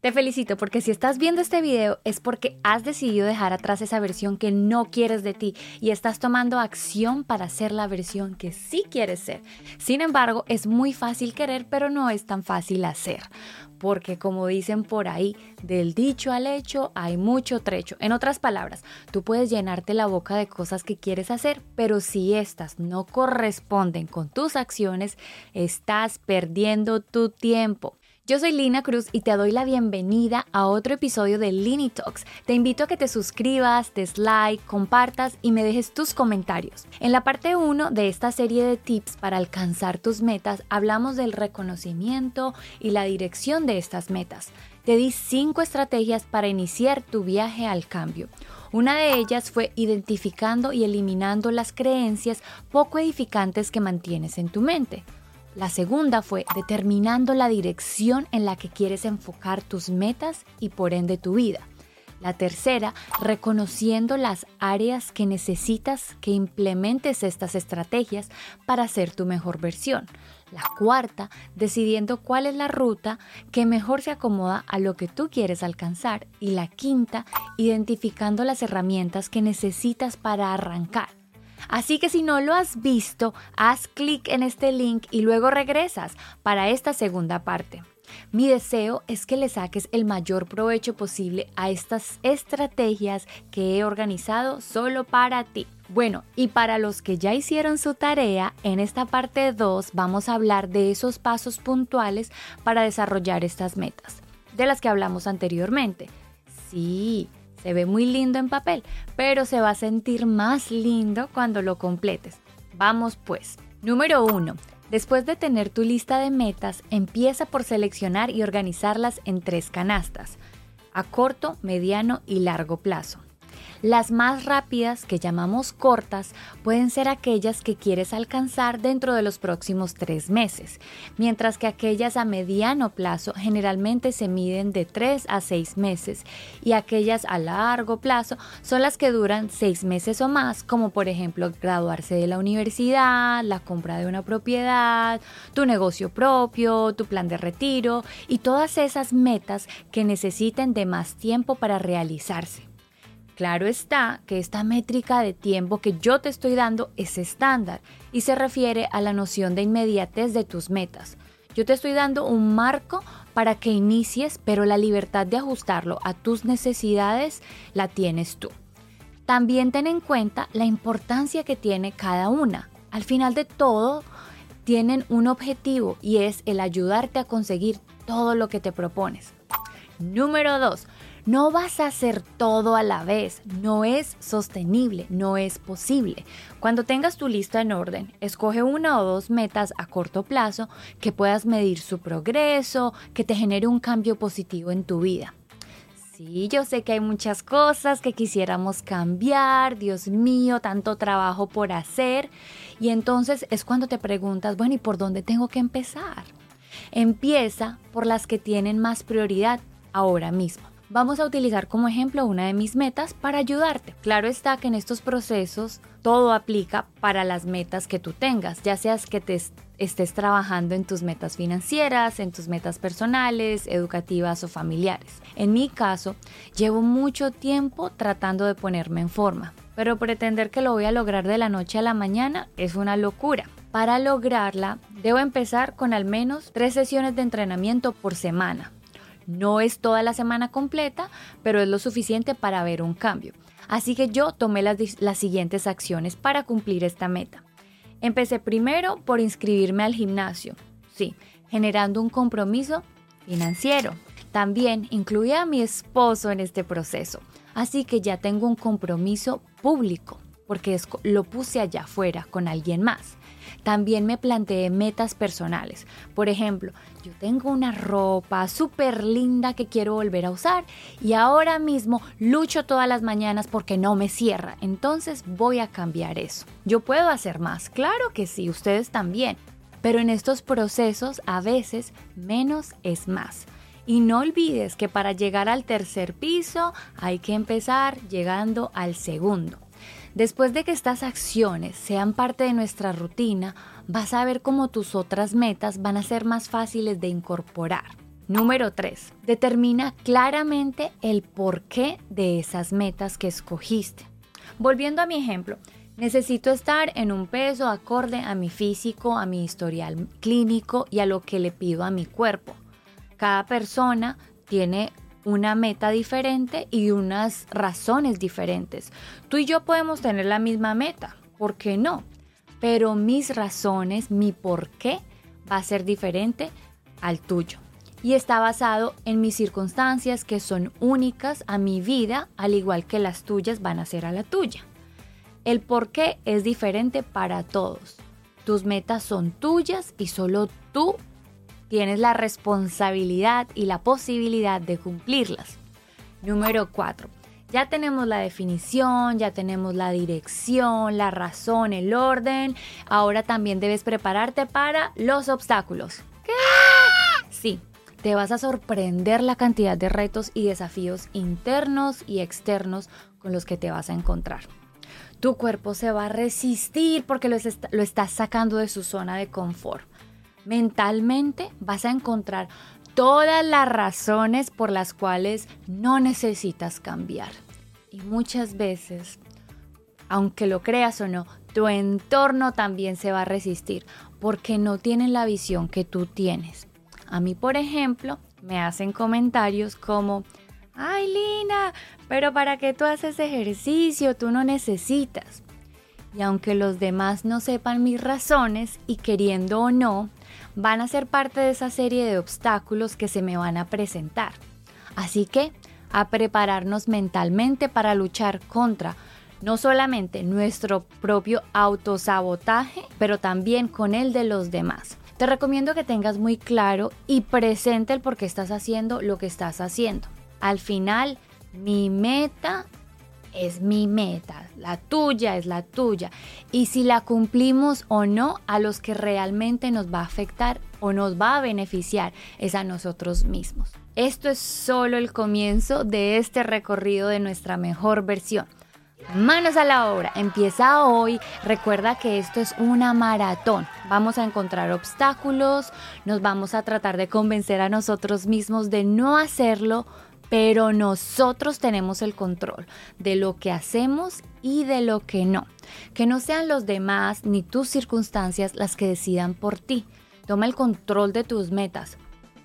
Te felicito porque si estás viendo este video es porque has decidido dejar atrás esa versión que no quieres de ti y estás tomando acción para ser la versión que sí quieres ser. Sin embargo, es muy fácil querer, pero no es tan fácil hacer. Porque como dicen por ahí, del dicho al hecho hay mucho trecho. En otras palabras, tú puedes llenarte la boca de cosas que quieres hacer, pero si estas no corresponden con tus acciones, estás perdiendo tu tiempo. Yo soy Lina Cruz y te doy la bienvenida a otro episodio de Lini Talks. Te invito a que te suscribas, des like, compartas y me dejes tus comentarios. En la parte 1 de esta serie de tips para alcanzar tus metas, hablamos del reconocimiento y la dirección de estas metas. Te di 5 estrategias para iniciar tu viaje al cambio. Una de ellas fue identificando y eliminando las creencias poco edificantes que mantienes en tu mente. La segunda fue determinando la dirección en la que quieres enfocar tus metas y por ende tu vida. La tercera, reconociendo las áreas que necesitas que implementes estas estrategias para ser tu mejor versión. La cuarta, decidiendo cuál es la ruta que mejor se acomoda a lo que tú quieres alcanzar. Y la quinta, identificando las herramientas que necesitas para arrancar. Así que si no lo has visto, haz clic en este link y luego regresas para esta segunda parte. Mi deseo es que le saques el mayor provecho posible a estas estrategias que he organizado solo para ti. Bueno, y para los que ya hicieron su tarea, en esta parte 2 vamos a hablar de esos pasos puntuales para desarrollar estas metas, de las que hablamos anteriormente. Sí, se ve muy lindo en papel, pero se va a sentir más lindo cuando lo completes. Vamos pues. Número 1. Después de tener tu lista de metas, empieza por seleccionar y organizarlas en tres canastas, a corto, mediano y largo plazo. Las más rápidas, que llamamos cortas, pueden ser aquellas que quieres alcanzar dentro de los próximos tres meses, mientras que aquellas a mediano plazo generalmente se miden de tres a seis meses y aquellas a largo plazo son las que duran seis meses o más, como por ejemplo graduarse de la universidad, la compra de una propiedad, tu negocio propio, tu plan de retiro y todas esas metas que necesiten de más tiempo para realizarse. Claro está que esta métrica de tiempo que yo te estoy dando es estándar y se refiere a la noción de inmediatez de tus metas. Yo te estoy dando un marco para que inicies, pero la libertad de ajustarlo a tus necesidades la tienes tú. También ten en cuenta la importancia que tiene cada una. Al final de todo, tienen un objetivo y es el ayudarte a conseguir todo lo que te propones. Número 2. No vas a hacer todo a la vez, no es sostenible, no es posible. Cuando tengas tu lista en orden, escoge una o dos metas a corto plazo que puedas medir su progreso, que te genere un cambio positivo en tu vida. Sí, yo sé que hay muchas cosas que quisiéramos cambiar, Dios mío, tanto trabajo por hacer. Y entonces es cuando te preguntas, bueno, ¿y por dónde tengo que empezar? Empieza por las que tienen más prioridad ahora mismo. Vamos a utilizar como ejemplo una de mis metas para ayudarte. Claro está que en estos procesos todo aplica para las metas que tú tengas, ya seas que te estés trabajando en tus metas financieras, en tus metas personales, educativas o familiares. En mi caso, llevo mucho tiempo tratando de ponerme en forma, pero pretender que lo voy a lograr de la noche a la mañana es una locura. Para lograrla, debo empezar con al menos tres sesiones de entrenamiento por semana no es toda la semana completa, pero es lo suficiente para ver un cambio. Así que yo tomé las, siguientes acciones para cumplir esta meta. Empecé primero por inscribirme al gimnasio, sí, generando un compromiso financiero. También incluí a mi esposo en este proceso, así que ya tengo un compromiso público, porque lo puse allá afuera con alguien más. También me planteé metas personales. Por ejemplo, yo tengo una ropa súper linda que quiero volver a usar y ahora mismo lucho todas las mañanas porque no me cierra. Entonces voy a cambiar eso. Yo puedo hacer más, claro que sí, ustedes también. Pero en estos procesos a veces menos es más. Y no olvides que para llegar al tercer piso hay que empezar llegando al segundo. Después de que estas acciones sean parte de nuestra rutina, vas a ver cómo tus otras metas van a ser más fáciles de incorporar. Número 3. Determina claramente el porqué de esas metas que escogiste. Volviendo a mi ejemplo, necesito estar en un peso acorde a mi físico, a mi historial clínico y a lo que le pido a mi cuerpo. Cada persona tiene una meta diferente y unas razones diferentes. Tú y yo podemos tener la misma meta, ¿por qué no? Pero mis razones, mi por qué va a ser diferente al tuyo y está basado en mis circunstancias que son únicas a mi vida, al igual que las tuyas van a ser a la tuya. El por qué es diferente para todos. Tus metas son tuyas y solo tú tienes la responsabilidad y la posibilidad de cumplirlas. Número 4. Ya tenemos la definición, ya tenemos la dirección, la razón, el orden. Ahora también debes prepararte para los obstáculos. Sí, te vas a sorprender la cantidad de retos y desafíos internos y externos con los que te vas a encontrar. Tu cuerpo se va a resistir porque lo, estás sacando de su zona de confort. Mentalmente vas a encontrar todas las razones por las cuales no necesitas cambiar. Y muchas veces, aunque lo creas o no, tu entorno también se va a resistir porque no tienen la visión que tú tienes. A mí, por ejemplo, me hacen comentarios como, ay Lina, pero ¿para qué tú haces ejercicio? Tú no necesitas. Y aunque los demás no sepan mis razones y queriendo o no, van a ser parte de esa serie de obstáculos que se me van a presentar. Así que a prepararnos mentalmente para luchar contra no solamente nuestro propio autosabotaje, pero también con el de los demás. Te recomiendo que tengas muy claro y presente el por qué estás haciendo lo que estás haciendo. Al final, mi meta es mi meta, la tuya es la tuya. Y si la cumplimos o no, a los que realmente nos va a afectar o nos va a beneficiar es a nosotros mismos. Esto es solo el comienzo de este recorrido de nuestra mejor versión. Manos a la obra, empieza hoy. Recuerda que esto es una maratón. Vamos a encontrar obstáculos, nos vamos a tratar de convencer a nosotros mismos de no hacerlo, pero nosotros tenemos el control de lo que hacemos y de lo que no. Que no sean los demás ni tus circunstancias las que decidan por ti. Toma el control de tus metas,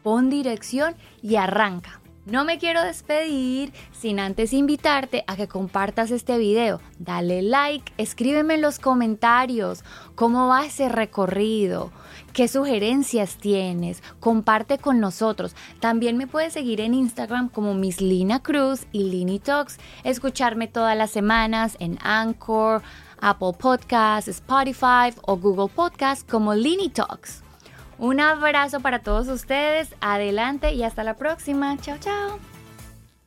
pon dirección y arranca. No me quiero despedir sin antes invitarte a que compartas este video. Dale like, escríbeme en los comentarios cómo va ese recorrido, qué sugerencias tienes, comparte con nosotros. También me puedes seguir en Instagram como Miss Lina Cruz y Lini Talks, escucharme todas las semanas en Anchor, Apple Podcasts, Spotify o Google Podcasts como Lini Talks. Un abrazo para todos ustedes, adelante y hasta la próxima. Chao, chao.